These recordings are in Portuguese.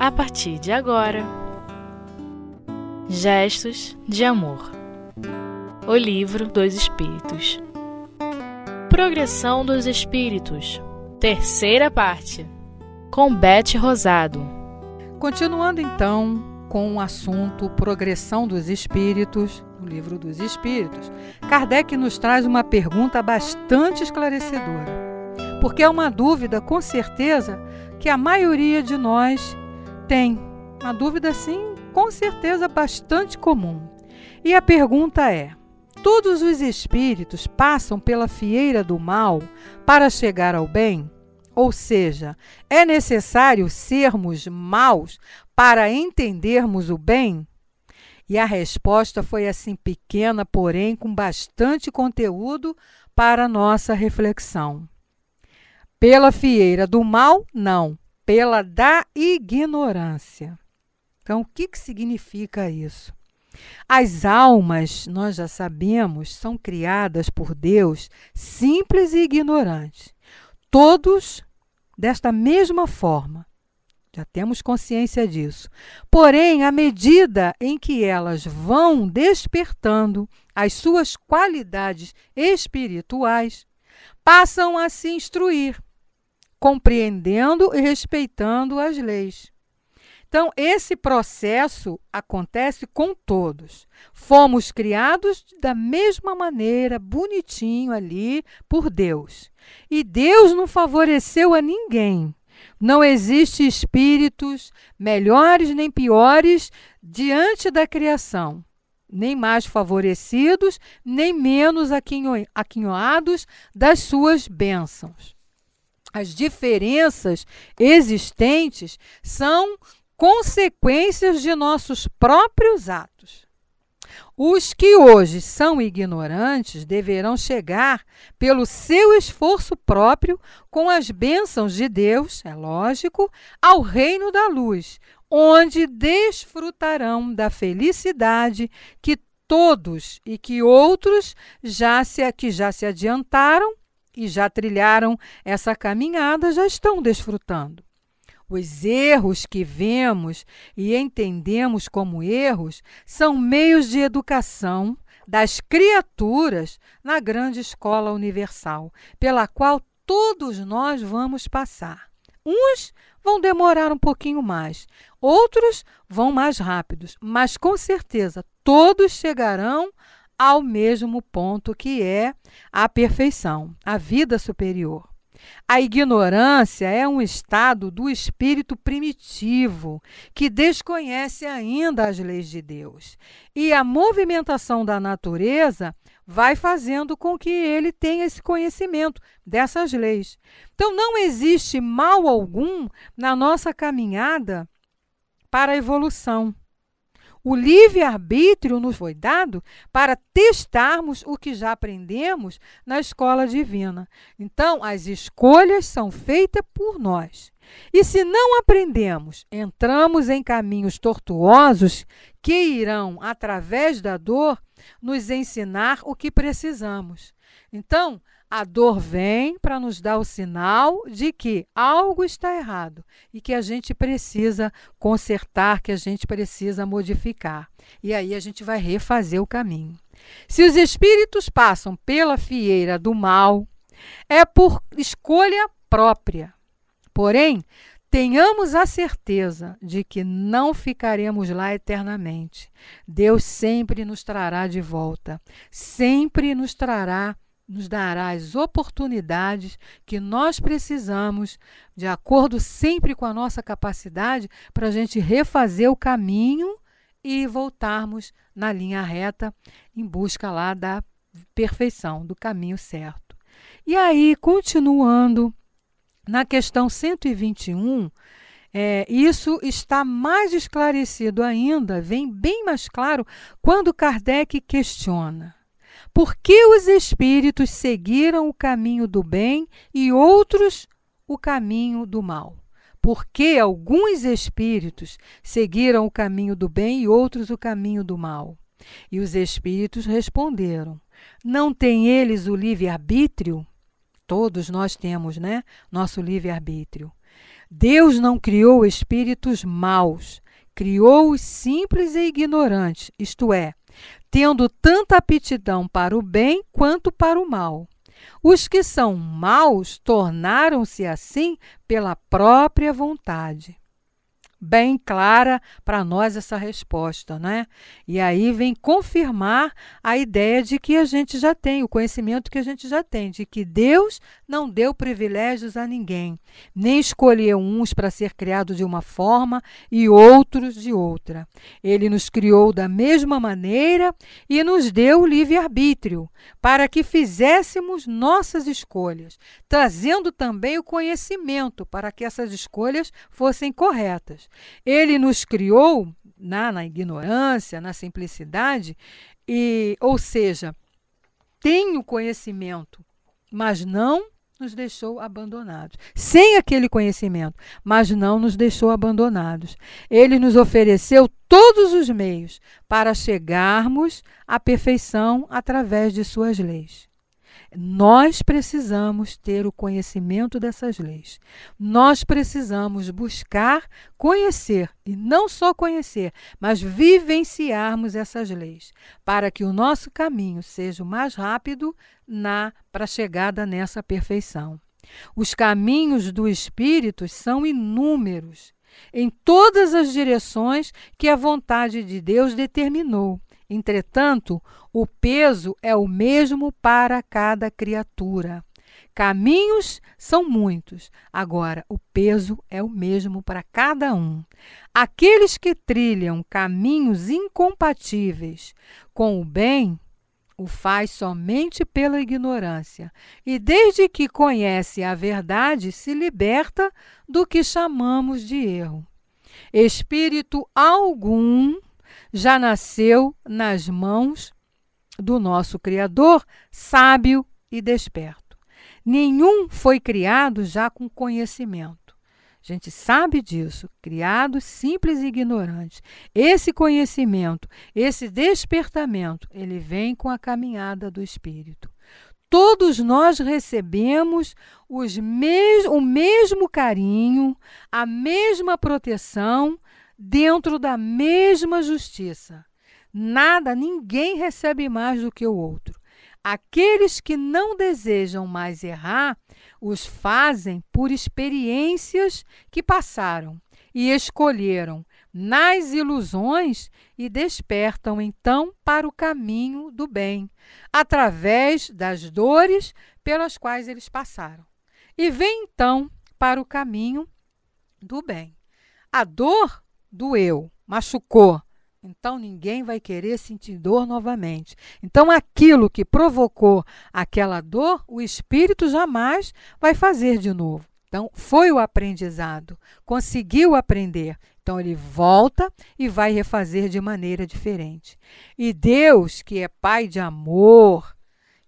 a partir de agora. Gestos de Amor. O Livro dos Espíritos. Progressão dos Espíritos. Terceira parte. Com Bete Rosado. Continuando então com o assunto Progressão dos Espíritos, no Livro dos Espíritos, Kardec nos traz uma pergunta bastante esclarecedora, porque é uma dúvida, com certeza, que a maioria de nós tem. Uma dúvida, sim, com certeza bastante comum. E a pergunta é: todos os espíritos passam pela fieira do mal para chegar ao bem? Ou seja, é necessário sermos maus para entendermos o bem? E a resposta foi assim pequena, porém com bastante conteúdo para nossa reflexão. Pela fieira do mal, não pela da ignorância. Então, o que, que significa isso? As almas, nós já sabemos, são criadas por Deus simples e ignorantes. Todos desta mesma forma. Já temos consciência disso. Porém, à medida em que elas vão despertando as suas qualidades espirituais, passam a se instruir compreendendo e respeitando as leis. Então, esse processo acontece com todos. Fomos criados da mesma maneira, bonitinho ali, por Deus. E Deus não favoreceu a ninguém. Não existe espíritos melhores nem piores diante da criação, nem mais favorecidos, nem menos aquinhoados das suas bênçãos as diferenças existentes são consequências de nossos próprios atos. Os que hoje são ignorantes deverão chegar, pelo seu esforço próprio, com as bênçãos de Deus, é lógico, ao reino da luz, onde desfrutarão da felicidade que todos e que outros já se, que já se adiantaram e já trilharam essa caminhada já estão desfrutando. Os erros que vemos e entendemos como erros são meios de educação das criaturas na grande escola universal, pela qual todos nós vamos passar. Uns vão demorar um pouquinho mais, outros vão mais rápidos, mas com certeza todos chegarão ao mesmo ponto que é a perfeição, a vida superior. A ignorância é um estado do espírito primitivo que desconhece ainda as leis de Deus. E a movimentação da natureza vai fazendo com que ele tenha esse conhecimento dessas leis. Então, não existe mal algum na nossa caminhada para a evolução. O livre-arbítrio nos foi dado para testarmos o que já aprendemos na escola divina. Então, as escolhas são feitas por nós. E se não aprendemos, entramos em caminhos tortuosos que irão, através da dor, nos ensinar o que precisamos. Então, a dor vem para nos dar o sinal de que algo está errado e que a gente precisa consertar, que a gente precisa modificar. E aí a gente vai refazer o caminho. Se os espíritos passam pela fieira do mal, é por escolha própria. Porém, tenhamos a certeza de que não ficaremos lá eternamente. Deus sempre nos trará de volta, sempre nos trará nos dará as oportunidades que nós precisamos, de acordo sempre com a nossa capacidade, para a gente refazer o caminho e voltarmos na linha reta em busca lá da perfeição, do caminho certo. E aí, continuando na questão 121, é, isso está mais esclarecido ainda, vem bem mais claro quando Kardec questiona por que os espíritos seguiram o caminho do bem e outros o caminho do mal? Por que alguns espíritos seguiram o caminho do bem e outros o caminho do mal? E os espíritos responderam: Não têm eles o livre-arbítrio? Todos nós temos, né? Nosso livre-arbítrio. Deus não criou espíritos maus, criou os simples e ignorantes, isto é, tendo tanta aptidão para o bem quanto para o mal. Os que são maus tornaram-se assim pela própria vontade bem clara para nós essa resposta, né? E aí vem confirmar a ideia de que a gente já tem, o conhecimento que a gente já tem, de que Deus não deu privilégios a ninguém, nem escolheu uns para ser criado de uma forma e outros de outra. Ele nos criou da mesma maneira e nos deu o livre-arbítrio para que fizéssemos nossas escolhas, trazendo também o conhecimento para que essas escolhas fossem corretas. Ele nos criou na, na ignorância, na simplicidade, e, ou seja, tem o conhecimento, mas não nos deixou abandonados. Sem aquele conhecimento, mas não nos deixou abandonados. Ele nos ofereceu todos os meios para chegarmos à perfeição através de suas leis. Nós precisamos ter o conhecimento dessas leis. Nós precisamos buscar conhecer, e não só conhecer, mas vivenciarmos essas leis, para que o nosso caminho seja o mais rápido na para a chegada nessa perfeição. Os caminhos do Espírito são inúmeros, em todas as direções que a vontade de Deus determinou. Entretanto, o peso é o mesmo para cada criatura. Caminhos são muitos, agora o peso é o mesmo para cada um. Aqueles que trilham caminhos incompatíveis com o bem o faz somente pela ignorância, e desde que conhece a verdade, se liberta do que chamamos de erro. Espírito algum já nasceu nas mãos do nosso Criador, sábio e desperto. Nenhum foi criado já com conhecimento. A gente sabe disso, criados simples e ignorantes. Esse conhecimento, esse despertamento, ele vem com a caminhada do Espírito. Todos nós recebemos os mes o mesmo carinho, a mesma proteção dentro da mesma justiça. Nada, ninguém recebe mais do que o outro. Aqueles que não desejam mais errar, os fazem por experiências que passaram e escolheram nas ilusões e despertam então para o caminho do bem, através das dores pelas quais eles passaram. E vem então para o caminho do bem. A dor doeu, machucou. Então ninguém vai querer sentir dor novamente. Então aquilo que provocou aquela dor, o espírito jamais vai fazer de novo. Então foi o aprendizado, conseguiu aprender. Então ele volta e vai refazer de maneira diferente. E Deus, que é Pai de amor,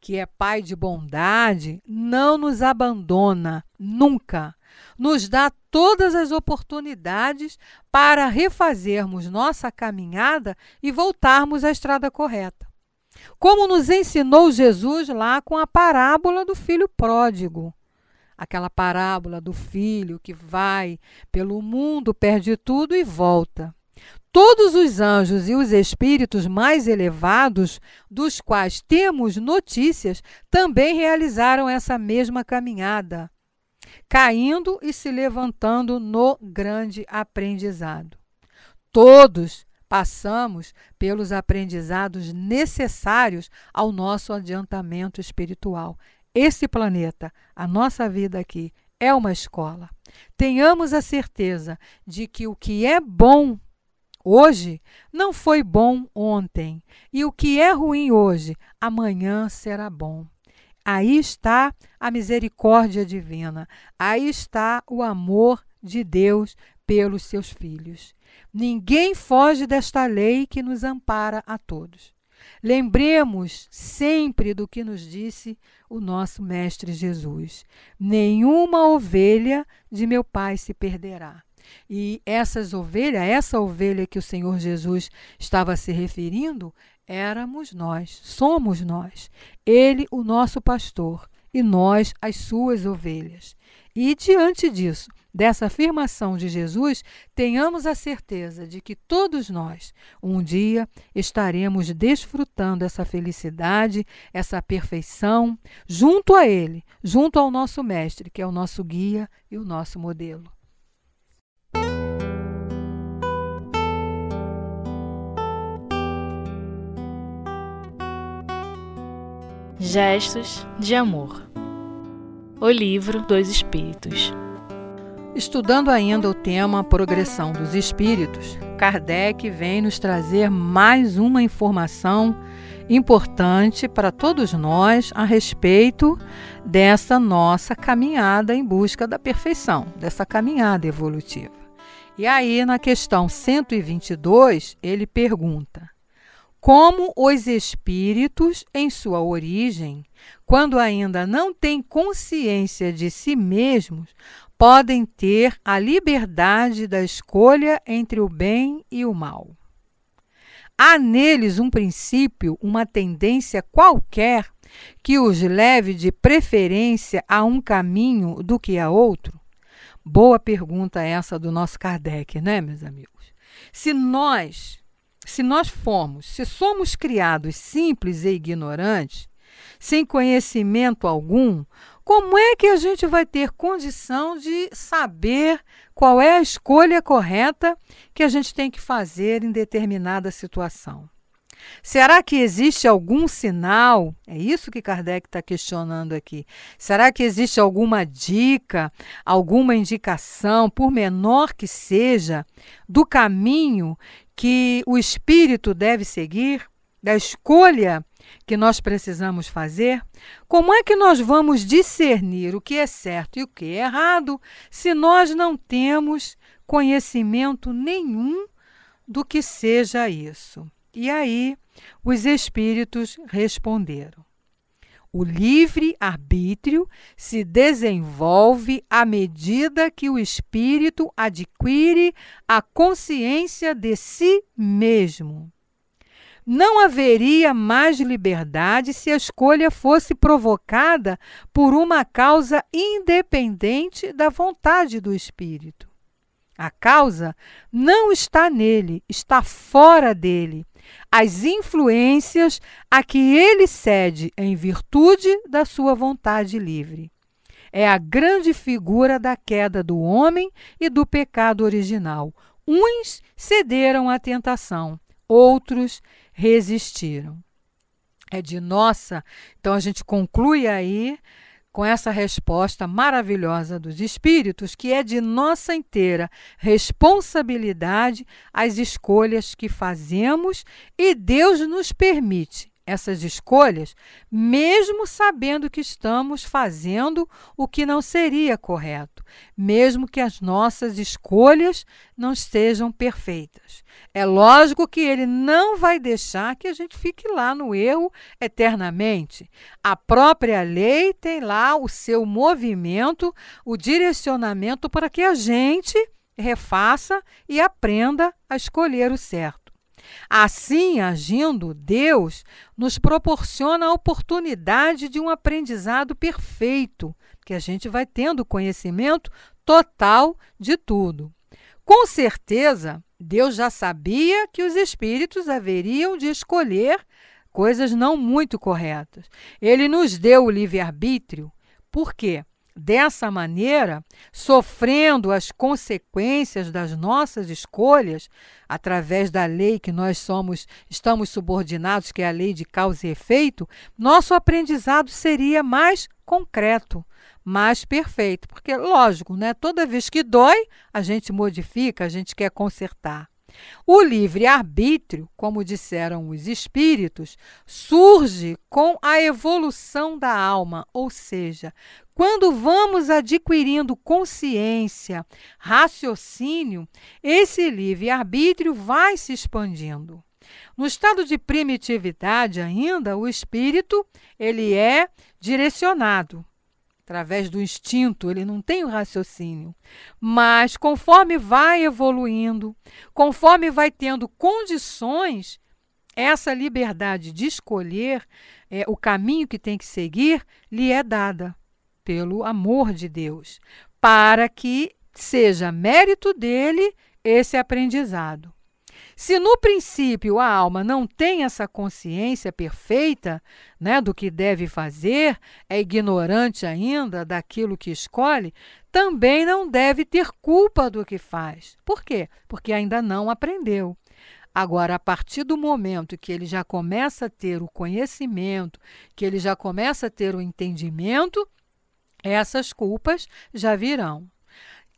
que é Pai de bondade, não nos abandona nunca nos dá todas as oportunidades para refazermos nossa caminhada e voltarmos à estrada correta. Como nos ensinou Jesus lá com a parábola do filho pródigo. Aquela parábola do filho que vai pelo mundo, perde tudo e volta. Todos os anjos e os espíritos mais elevados, dos quais temos notícias, também realizaram essa mesma caminhada caindo e se levantando no grande aprendizado. Todos passamos pelos aprendizados necessários ao nosso adiantamento espiritual. Esse planeta, a nossa vida aqui, é uma escola. Tenhamos a certeza de que o que é bom hoje não foi bom ontem, e o que é ruim hoje, amanhã será bom. Aí está a misericórdia divina, aí está o amor de Deus pelos seus filhos. Ninguém foge desta lei que nos ampara a todos. Lembremos sempre do que nos disse o nosso Mestre Jesus: nenhuma ovelha de meu Pai se perderá. E essas ovelhas, essa ovelha que o Senhor Jesus estava se referindo, éramos nós, somos nós. Ele, o nosso pastor, e nós as suas ovelhas. E diante disso, dessa afirmação de Jesus, tenhamos a certeza de que todos nós, um dia, estaremos desfrutando essa felicidade, essa perfeição, junto a Ele, junto ao nosso Mestre, que é o nosso guia e o nosso modelo. Gestos de Amor O Livro dos Espíritos Estudando ainda o tema Progressão dos Espíritos, Kardec vem nos trazer mais uma informação importante para todos nós a respeito dessa nossa caminhada em busca da perfeição, dessa caminhada evolutiva. E aí, na questão 122, ele pergunta: como os espíritos, em sua origem, quando ainda não têm consciência de si mesmos, podem ter a liberdade da escolha entre o bem e o mal. Há neles um princípio, uma tendência qualquer que os leve de preferência a um caminho do que a outro? Boa pergunta essa do nosso Kardec, né, meus amigos? Se nós se nós formos, se somos criados simples e ignorantes, sem conhecimento algum, como é que a gente vai ter condição de saber qual é a escolha correta que a gente tem que fazer em determinada situação? Será que existe algum sinal? É isso que Kardec está questionando aqui. Será que existe alguma dica, alguma indicação, por menor que seja, do caminho que o espírito deve seguir, da escolha que nós precisamos fazer? Como é que nós vamos discernir o que é certo e o que é errado se nós não temos conhecimento nenhum do que seja isso? E aí os espíritos responderam: o livre-arbítrio se desenvolve à medida que o espírito adquire a consciência de si mesmo. Não haveria mais liberdade se a escolha fosse provocada por uma causa independente da vontade do espírito. A causa não está nele, está fora dele as influências a que ele cede em virtude da sua vontade livre. É a grande figura da queda do homem e do pecado original. Uns cederam à tentação, outros resistiram. É de nossa, então a gente conclui aí com essa resposta maravilhosa dos espíritos, que é de nossa inteira responsabilidade as escolhas que fazemos e Deus nos permite essas escolhas, mesmo sabendo que estamos fazendo o que não seria correto, mesmo que as nossas escolhas não estejam perfeitas. É lógico que ele não vai deixar que a gente fique lá no erro eternamente. A própria lei tem lá o seu movimento, o direcionamento para que a gente refaça e aprenda a escolher o certo. Assim, agindo, Deus nos proporciona a oportunidade de um aprendizado perfeito, que a gente vai tendo conhecimento total de tudo. Com certeza, Deus já sabia que os espíritos haveriam de escolher coisas não muito corretas. Ele nos deu o livre-arbítrio. Por quê? Dessa maneira, sofrendo as consequências das nossas escolhas, através da lei que nós somos, estamos subordinados, que é a lei de causa e efeito, nosso aprendizado seria mais concreto, mais perfeito. Porque, lógico, né, toda vez que dói, a gente modifica, a gente quer consertar. O livre-arbítrio, como disseram os espíritos, surge com a evolução da alma, ou seja, quando vamos adquirindo consciência, raciocínio, esse livre-arbítrio vai se expandindo. No estado de primitividade ainda, o espírito ele é direcionado através do instinto, ele não tem o raciocínio. Mas conforme vai evoluindo, conforme vai tendo condições, essa liberdade de escolher é, o caminho que tem que seguir lhe é dada pelo amor de Deus, para que seja mérito dele esse aprendizado. Se no princípio a alma não tem essa consciência perfeita né, do que deve fazer, é ignorante ainda daquilo que escolhe, também não deve ter culpa do que faz. Por quê? Porque ainda não aprendeu. Agora, a partir do momento que ele já começa a ter o conhecimento, que ele já começa a ter o entendimento, essas culpas já virão.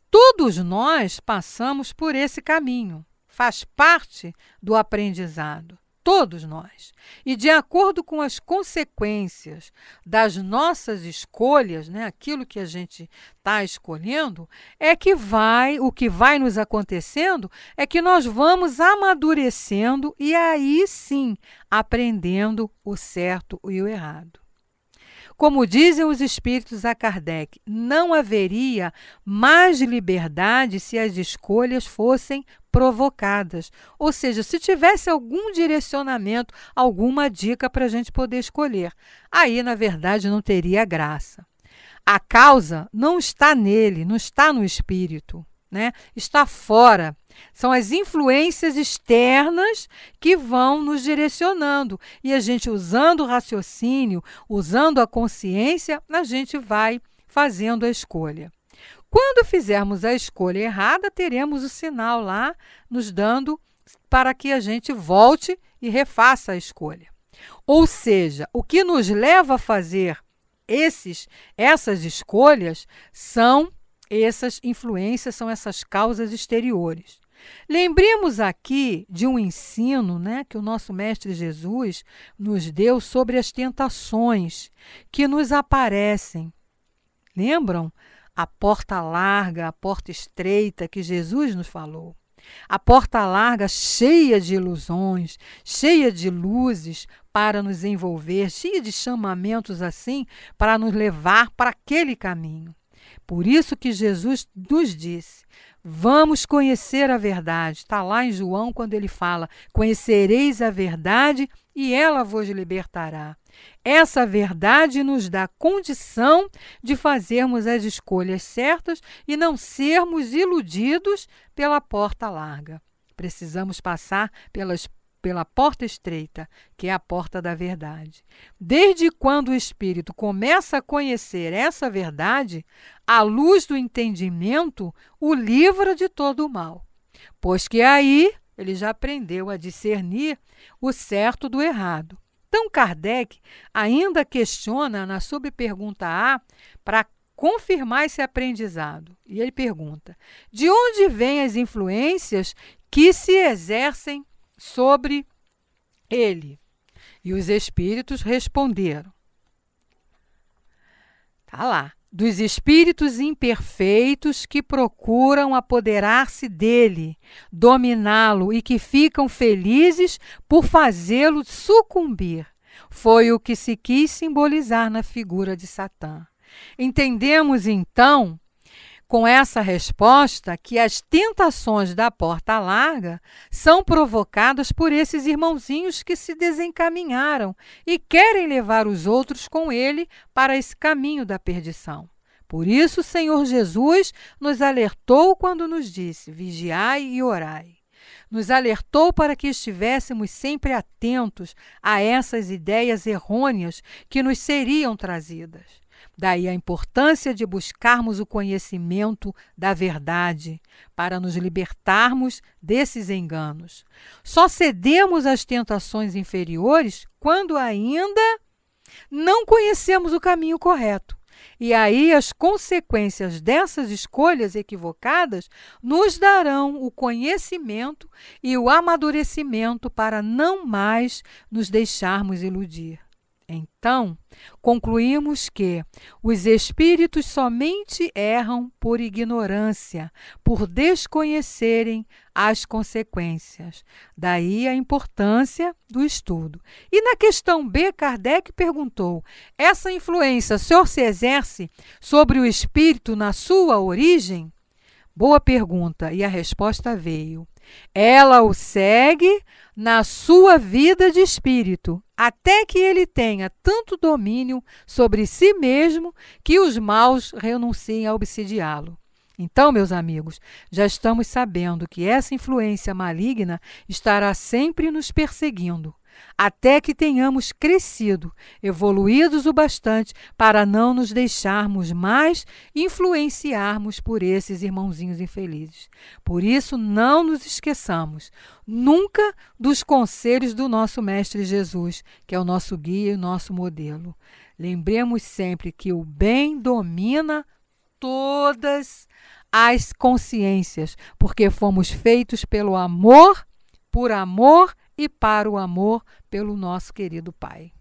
Todos nós passamos por esse caminho faz parte do aprendizado. Todos nós. E de acordo com as consequências das nossas escolhas, né, aquilo que a gente está escolhendo, é que vai, o que vai nos acontecendo é que nós vamos amadurecendo e aí sim aprendendo o certo e o errado. Como dizem os espíritos a Kardec, não haveria mais liberdade se as escolhas fossem provocadas. Ou seja, se tivesse algum direcionamento, alguma dica para a gente poder escolher. Aí, na verdade, não teria graça. A causa não está nele, não está no espírito, né? está fora. São as influências externas que vão nos direcionando. E a gente, usando o raciocínio, usando a consciência, a gente vai fazendo a escolha. Quando fizermos a escolha errada, teremos o sinal lá nos dando para que a gente volte e refaça a escolha. Ou seja, o que nos leva a fazer esses essas escolhas são essas influências, são essas causas exteriores. Lembremos aqui de um ensino né, que o nosso Mestre Jesus nos deu sobre as tentações que nos aparecem. Lembram? A porta larga, a porta estreita que Jesus nos falou. A porta larga, cheia de ilusões, cheia de luzes para nos envolver, cheia de chamamentos assim para nos levar para aquele caminho. Por isso que Jesus nos disse: Vamos conhecer a verdade. Está lá em João quando ele fala: Conhecereis a verdade e ela vos libertará. Essa verdade nos dá condição de fazermos as escolhas certas e não sermos iludidos pela porta larga. Precisamos passar pelas pela porta estreita, que é a porta da verdade. Desde quando o espírito começa a conhecer essa verdade, a luz do entendimento o livra de todo o mal, pois que aí ele já aprendeu a discernir o certo do errado. Então, Kardec ainda questiona na subpergunta A para confirmar esse aprendizado. E ele pergunta: de onde vêm as influências que se exercem sobre ele. E os espíritos responderam: Tá lá. Dos espíritos imperfeitos que procuram apoderar-se dele, dominá-lo e que ficam felizes por fazê-lo sucumbir. Foi o que se quis simbolizar na figura de Satã. Entendemos então com essa resposta que as tentações da porta larga são provocadas por esses irmãozinhos que se desencaminharam e querem levar os outros com ele para esse caminho da perdição. Por isso, o Senhor Jesus nos alertou quando nos disse: vigiai e orai. Nos alertou para que estivéssemos sempre atentos a essas ideias errôneas que nos seriam trazidas. Daí a importância de buscarmos o conhecimento da verdade para nos libertarmos desses enganos. Só cedemos às tentações inferiores quando ainda não conhecemos o caminho correto. E aí as consequências dessas escolhas equivocadas nos darão o conhecimento e o amadurecimento para não mais nos deixarmos iludir. Então, concluímos que os espíritos somente erram por ignorância, por desconhecerem as consequências. Daí a importância do estudo. E na questão B, Kardec perguntou: essa influência só se exerce sobre o espírito na sua origem? Boa pergunta, e a resposta veio. Ela o segue na sua vida de espírito, até que ele tenha tanto domínio sobre si mesmo que os maus renunciem a obsidiá-lo. Então, meus amigos, já estamos sabendo que essa influência maligna estará sempre nos perseguindo até que tenhamos crescido, evoluídos o bastante para não nos deixarmos mais influenciarmos por esses irmãozinhos infelizes. Por isso, não nos esqueçamos nunca dos conselhos do nosso Mestre Jesus, que é o nosso guia e o nosso modelo. Lembremos sempre que o bem domina todas as consciências, porque fomos feitos pelo amor, por amor e para o amor pelo nosso querido Pai.